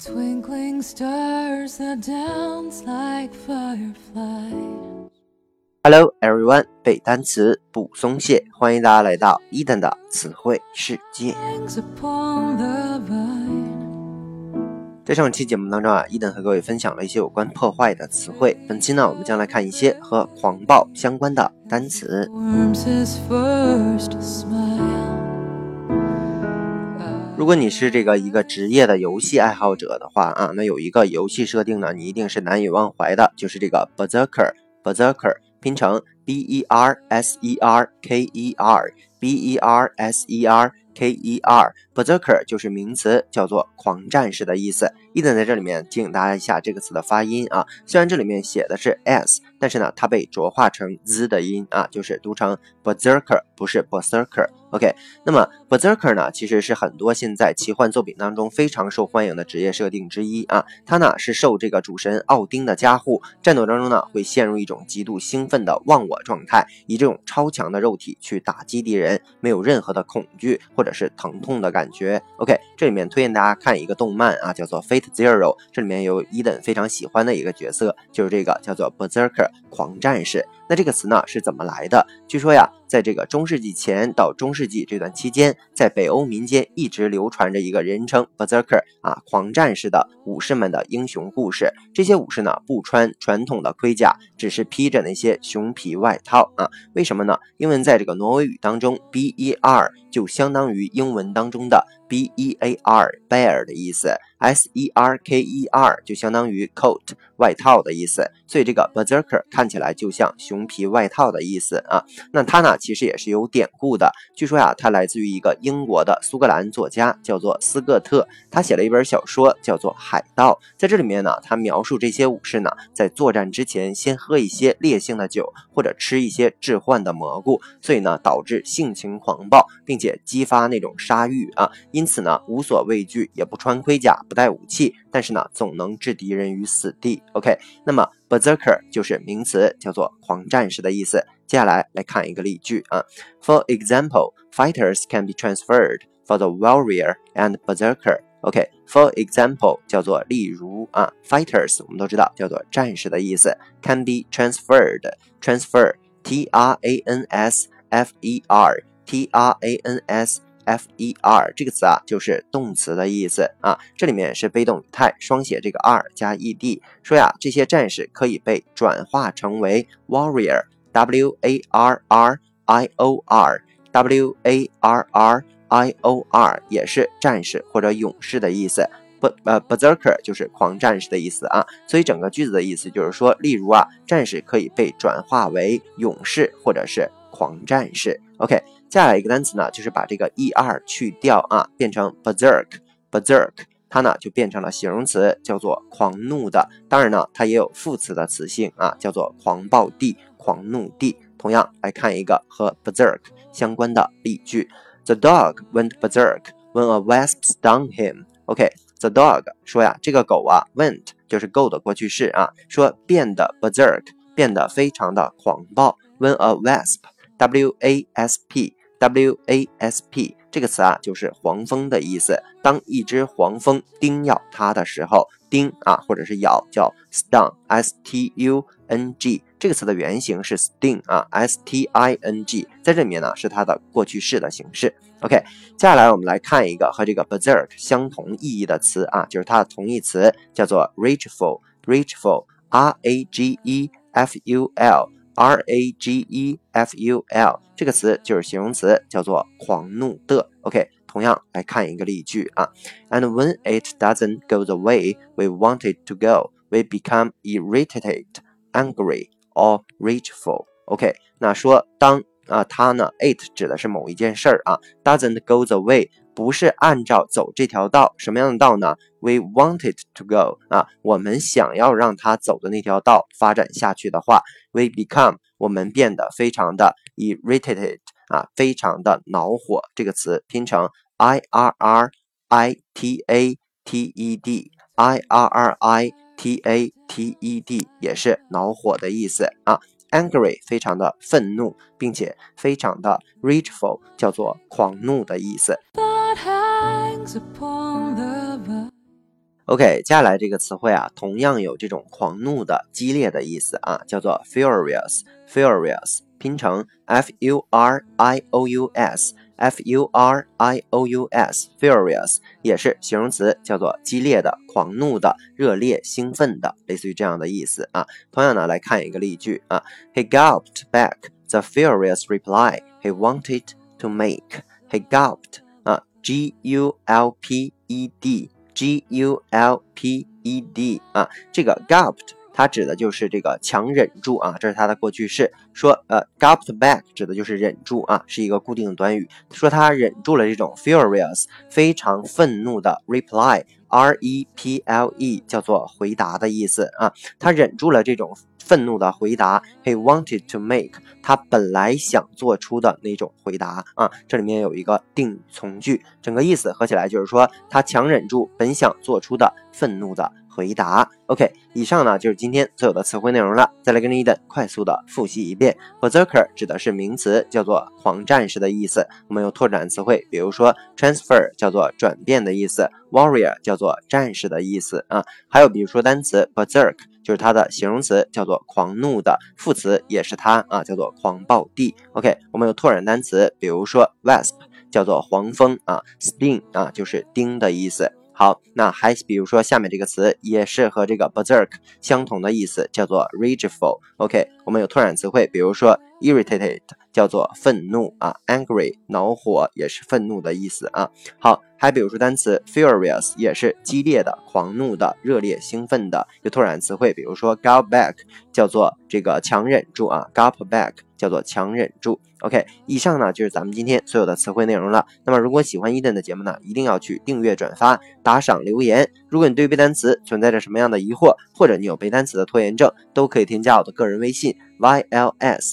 Twinkling stars that dance like fireflies. Hello everyone，背单词不松懈，欢迎大家来到伊登的词汇世界。在上期节目当中啊，伊登和各位分享了一些有关破坏的词汇。本期呢，我们将来看一些和狂暴相关的单词。如果你是这个一个职业的游戏爱好者的话啊，那有一个游戏设定呢，你一定是难以忘怀的，就是这个 Berserker。Berserker 拼成 B E R S E R K E R，B E R S E R K E R。Berserker 就是名词，叫做狂战士的意思。伊登在这里面提醒大家一下这个词的发音啊，虽然这里面写的是 s，但是呢，它被浊化成 z 的音啊，就是读成 Berserker，不是 Berserker。OK，那么 Berserker 呢，其实是很多现在奇幻作品当中非常受欢迎的职业设定之一啊。它呢是受这个主神奥丁的加护，战斗当中呢会陷入一种极度兴奋的忘我状态，以这种超强的肉体去打击敌人，没有任何的恐惧或者是疼痛的感觉。OK，这里面推荐大家看一个动漫啊，叫做 Fate Zero，这里面有伊登非常喜欢的一个角色，就是这个叫做 Berserker 狂战士。那这个词呢是怎么来的？据说呀，在这个中世纪前到中世纪这段期间，在北欧民间一直流传着一个人称 Berserker 啊狂战士的武士们的英雄故事。这些武士呢不穿传统的盔甲，只是披着那些熊皮外套啊。为什么呢？因为在这个挪威语当中，B E R 就相当于英文当中的 B E A R bear 的意思，S E R K E R 就相当于 coat 外套的意思。所以这个 Berserker 看起来就像熊皮外套的意思啊。那它呢，其实也是有典故的。据说呀，它来自于一个英国的苏格兰作家，叫做斯各特。他写了一本小说，叫做《海盗》。在这里面呢，他描述这些武士呢，在作战之前先喝一些烈性的酒，或者吃一些致幻的蘑菇，所以呢，导致性情狂暴，并且激发那种杀欲啊。因此呢，无所畏惧，也不穿盔甲，不带武器，但是呢，总能置敌人于死地。OK，那么 Berserker 就是名词，叫做狂战士的意思。接下来来看一个例句啊，For example, fighters can be transferred for the warrior and berserker. OK，for、example 叫做例如啊，fighters 我们都知道叫做战士的意思，can be transferred，transfer T R A N S F E R T R A N S F E R 这个词啊，就是动词的意思啊。这里面是被动语态，双写这个 r 加 e d，说呀，这些战士可以被转化成为 Warrior, warrior 也是战士或者勇士的意思。不呃，berserker 就是狂战士的意思啊。所以整个句子的意思就是说，例如啊，战士可以被转化为勇士或者是狂战士。OK。接下来一个单词呢，就是把这个 er 去掉啊，变成 berserk，berserk，它呢就变成了形容词，叫做狂怒的。当然呢，它也有副词的词性啊，叫做狂暴地、狂怒地。同样来看一个和 berserk 相关的例句：The dog went berserk when a wasp stung him. OK，the dog 说呀，这个狗啊，went 就是 go 的过去式啊，说变得 berserk，变得非常的狂暴。When a wasp，w a s p W A S P 这个词啊，就是黄蜂的意思。当一只黄蜂叮咬它的时候，叮啊，或者是咬，叫 stung，S T U N G。这个词的原型是 sting 啊，S T I N G，在这里面呢是它的过去式的形式。OK，接下来我们来看一个和这个 berserk 相同意义的词啊，就是它的同义词叫做 rageful，rageful，R A G E F U L。R A G E F U L 这个词就是形容词，叫做狂怒的。OK，同样来看一个例句啊。And when it doesn't go the way we want it to go, we become irritated, angry, or rageful. OK，那说当啊它呢，it 指的是某一件事儿啊，doesn't go the way 不是按照走这条道，什么样的道呢？We wanted to go 啊，我们想要让它走的那条道发展下去的话，we become 我们变得非常的 irritated 啊，非常的恼火。这个词拼成 i r r i t a t e d，i r r i t a t e d 也是恼火的意思啊。angry 非常的愤怒，并且非常的 rageful 叫做狂怒的意思。But hangs upon the vine. OK，接下来这个词汇啊，同样有这种狂怒的、激烈的意思啊，叫做 furious，furious，拼成 f u r i o u s，f u r i o u s，furious 也是形容词，叫做激烈的、狂怒的、热烈、兴奋的，类似于这样的意思啊。同样呢，来看一个例句啊，He gulped back the furious reply he wanted to make. He gulped 啊 ，g u l p e d。G U L P E D 啊，这个 gulped 它指的就是这个强忍住啊，这是它的过去式。说呃 gulped back 指的就是忍住啊，是一个固定短语。说他忍住了这种 furious 非常愤怒的 reply R E P L E 叫做回答的意思啊，他忍住了这种。愤怒的回答，He wanted to make，他本来想做出的那种回答啊，这里面有一个定语从句，整个意思合起来就是说，他强忍住本想做出的愤怒的。回答，OK，以上呢就是今天所有的词汇内容了。再来跟着伊登快速的复习一遍。Berserker 指的是名词，叫做狂战士的意思。我们有拓展词汇，比如说 transfer 叫做转变的意思，warrior 叫做战士的意思啊。还有比如说单词 berserk 就是它的形容词，叫做狂怒的，副词也是它啊，叫做狂暴地。OK，我们有拓展单词，比如说 wasp 叫做黄蜂啊，sting 啊就是钉的意思。好，那还比如说下面这个词也是和这个 berserk 相同的意思，叫做 rageful。OK，我们有拓展词汇，比如说 irritated 叫做愤怒啊，angry 恼火也是愤怒的意思啊。好，还比如说单词 furious 也是激烈的、狂怒的、热烈兴奋的。有拓展词汇，比如说 gulp back 叫做这个强忍住啊，gulp back 叫做强忍住。OK，以上呢就是咱们今天所有的词汇内容了。那么如果喜欢伊登的节目呢，一定要去订阅、转发、打赏、留言。如果你对背单词存在着什么样的疑惑，或者你有背单词的拖延症，都可以添加我的个人微信 yls